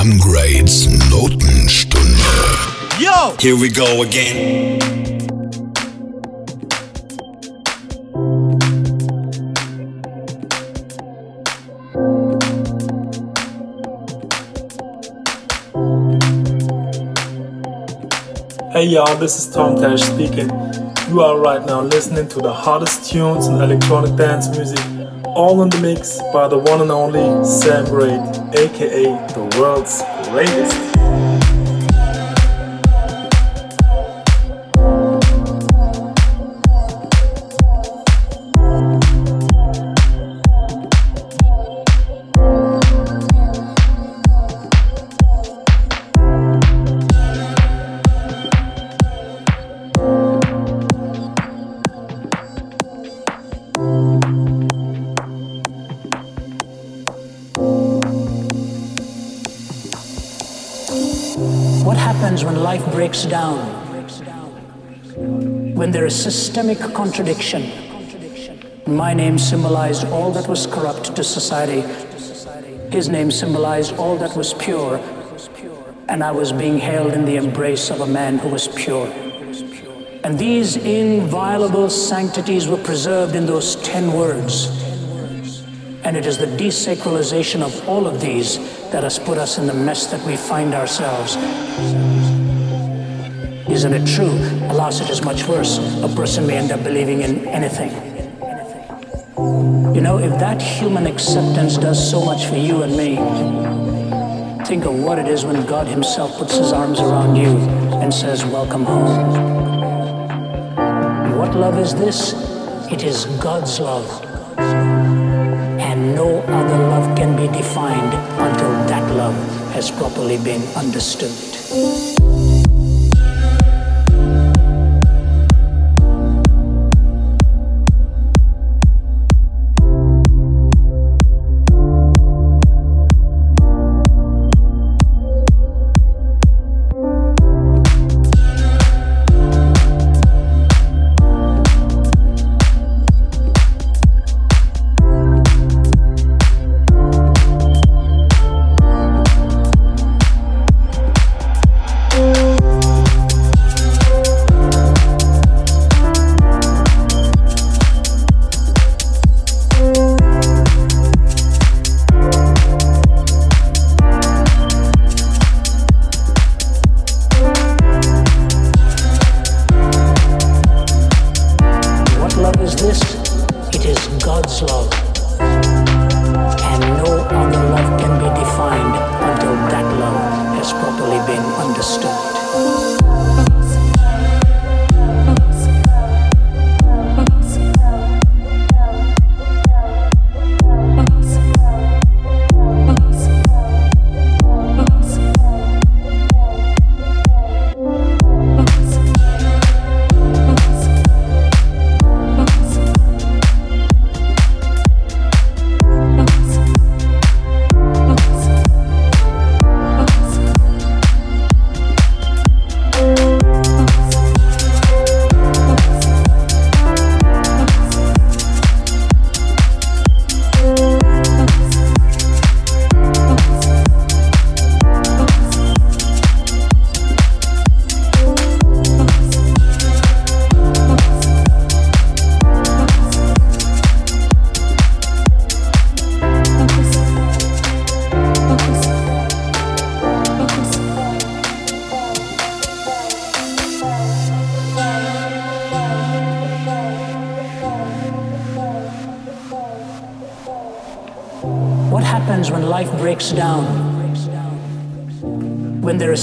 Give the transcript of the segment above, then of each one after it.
Sam Grades Notenstunde. Yo! Here we go again. Hey y'all, this is Tom Tash speaking. You are right now listening to the hottest tunes in electronic dance music, all in the mix by the one and only Sam Grade, aka the world's greatest. Breaks down, when there is systemic contradiction, my name symbolized all that was corrupt to society. His name symbolized all that was pure, and I was being held in the embrace of a man who was pure. And these inviolable sanctities were preserved in those ten words. And it is the desacralization of all of these that has put us in the mess that we find ourselves. Isn't it true? Allah said is much worse. A person may end up believing in anything. You know, if that human acceptance does so much for you and me, think of what it is when God Himself puts His arms around you and says, Welcome home. What love is this? It is God's love. And no other love can be defined until that love has properly been understood.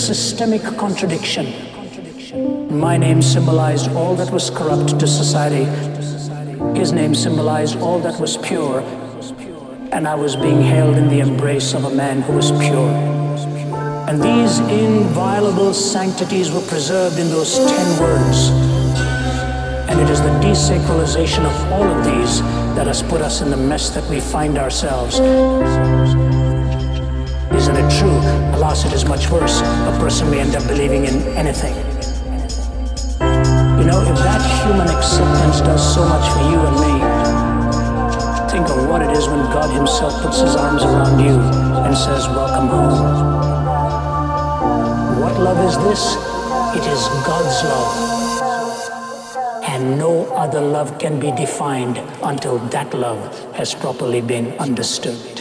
Systemic contradiction. My name symbolized all that was corrupt to society. His name symbolized all that was pure. And I was being held in the embrace of a man who was pure. And these inviolable sanctities were preserved in those ten words. And it is the desacralization of all of these that has put us in the mess that we find ourselves. Isn't it true? A lawsuit is much worse. A person may end up believing in anything. You know, if that human acceptance does so much for you and me, think of what it is when God Himself puts His arms around you and says, Welcome home. what love is this? It is God's love. And no other love can be defined until that love has properly been understood.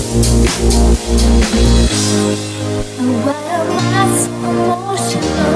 Aware of my emotional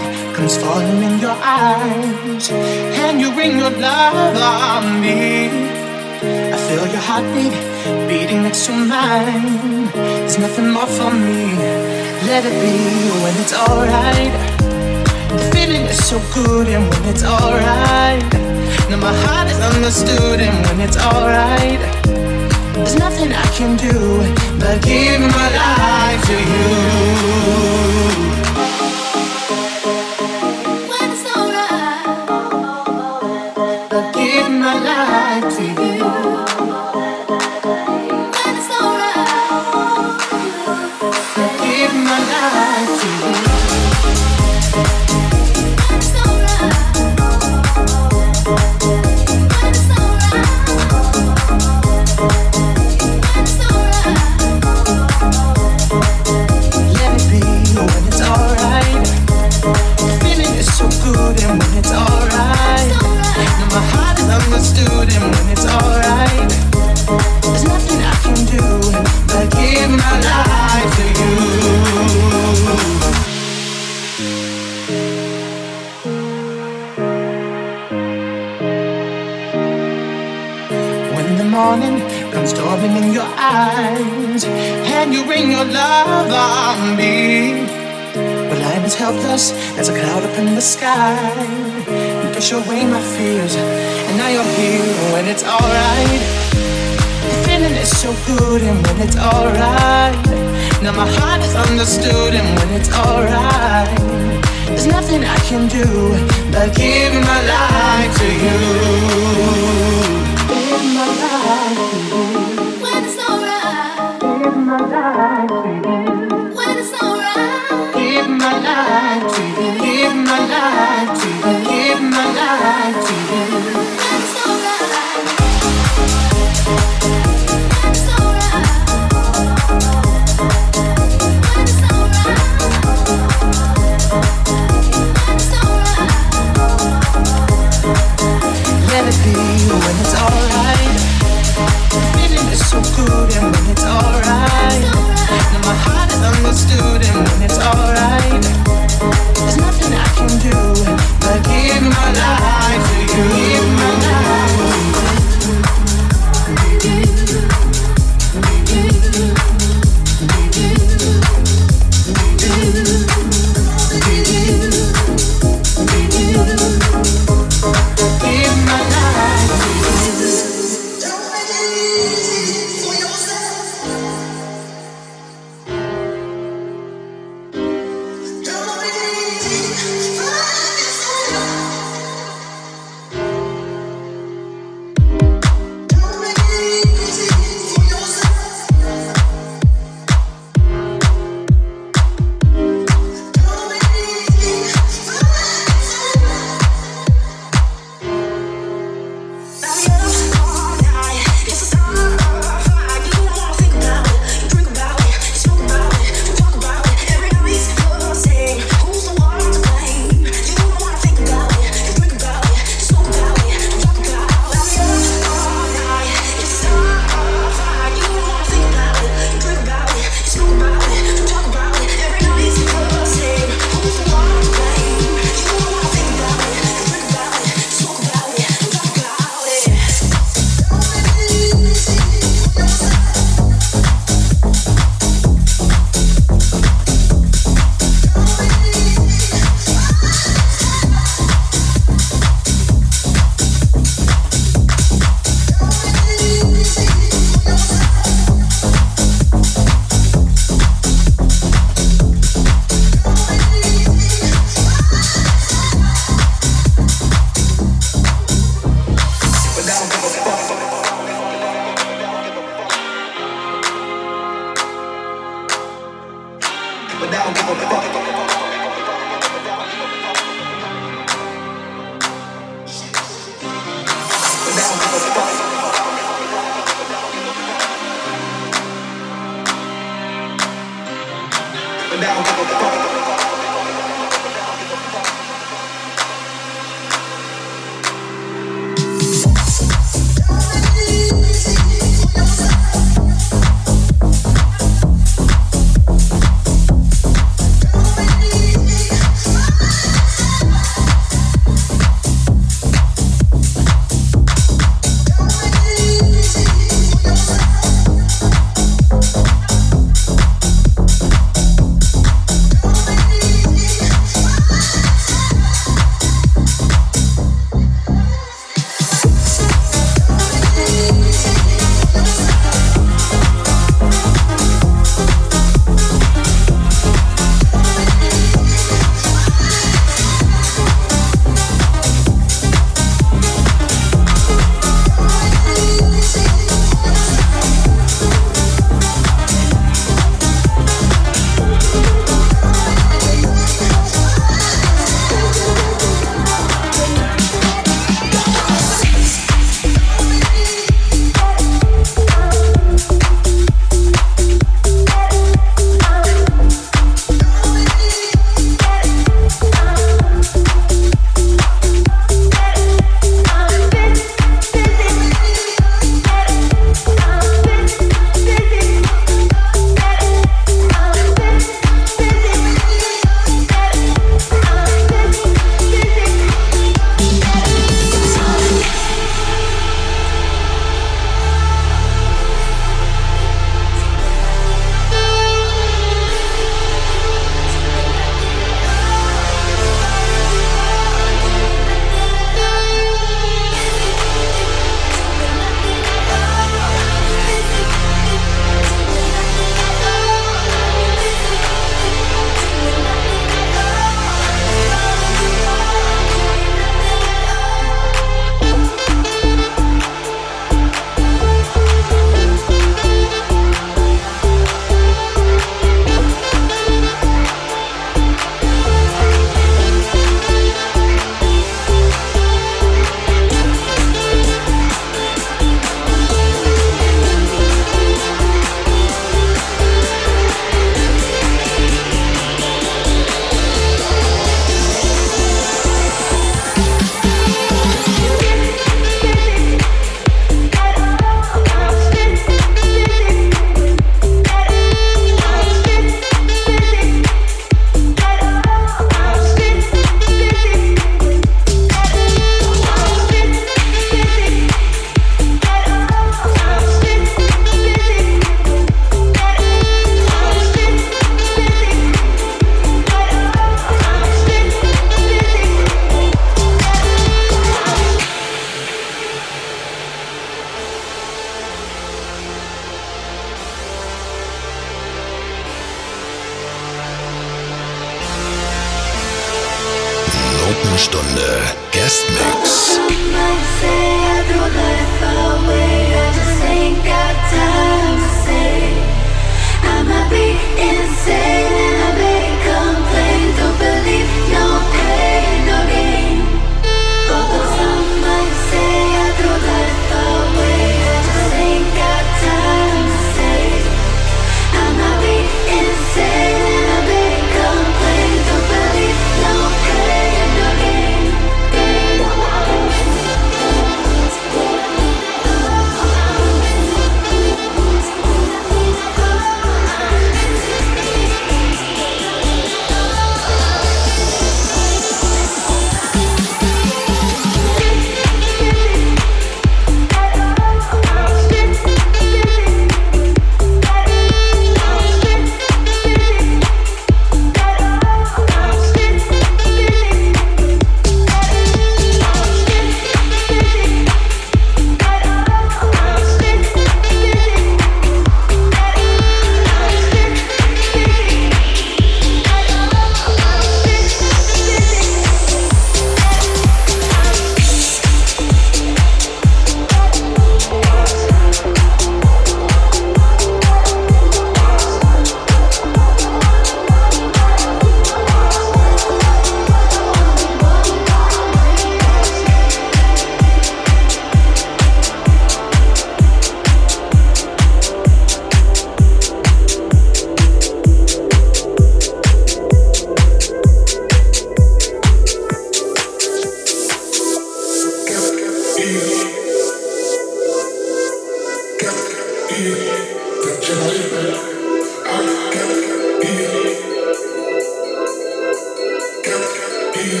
you,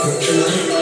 but tonight.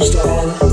I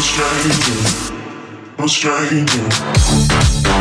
stranger, no stranger. A stranger.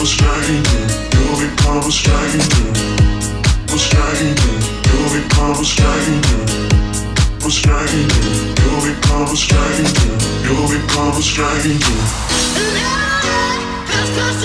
a stranger, you'll become a stranger. A stranger, you'll become a stranger. A stranger, you'll become a stranger. You'll become a stranger. Love. that's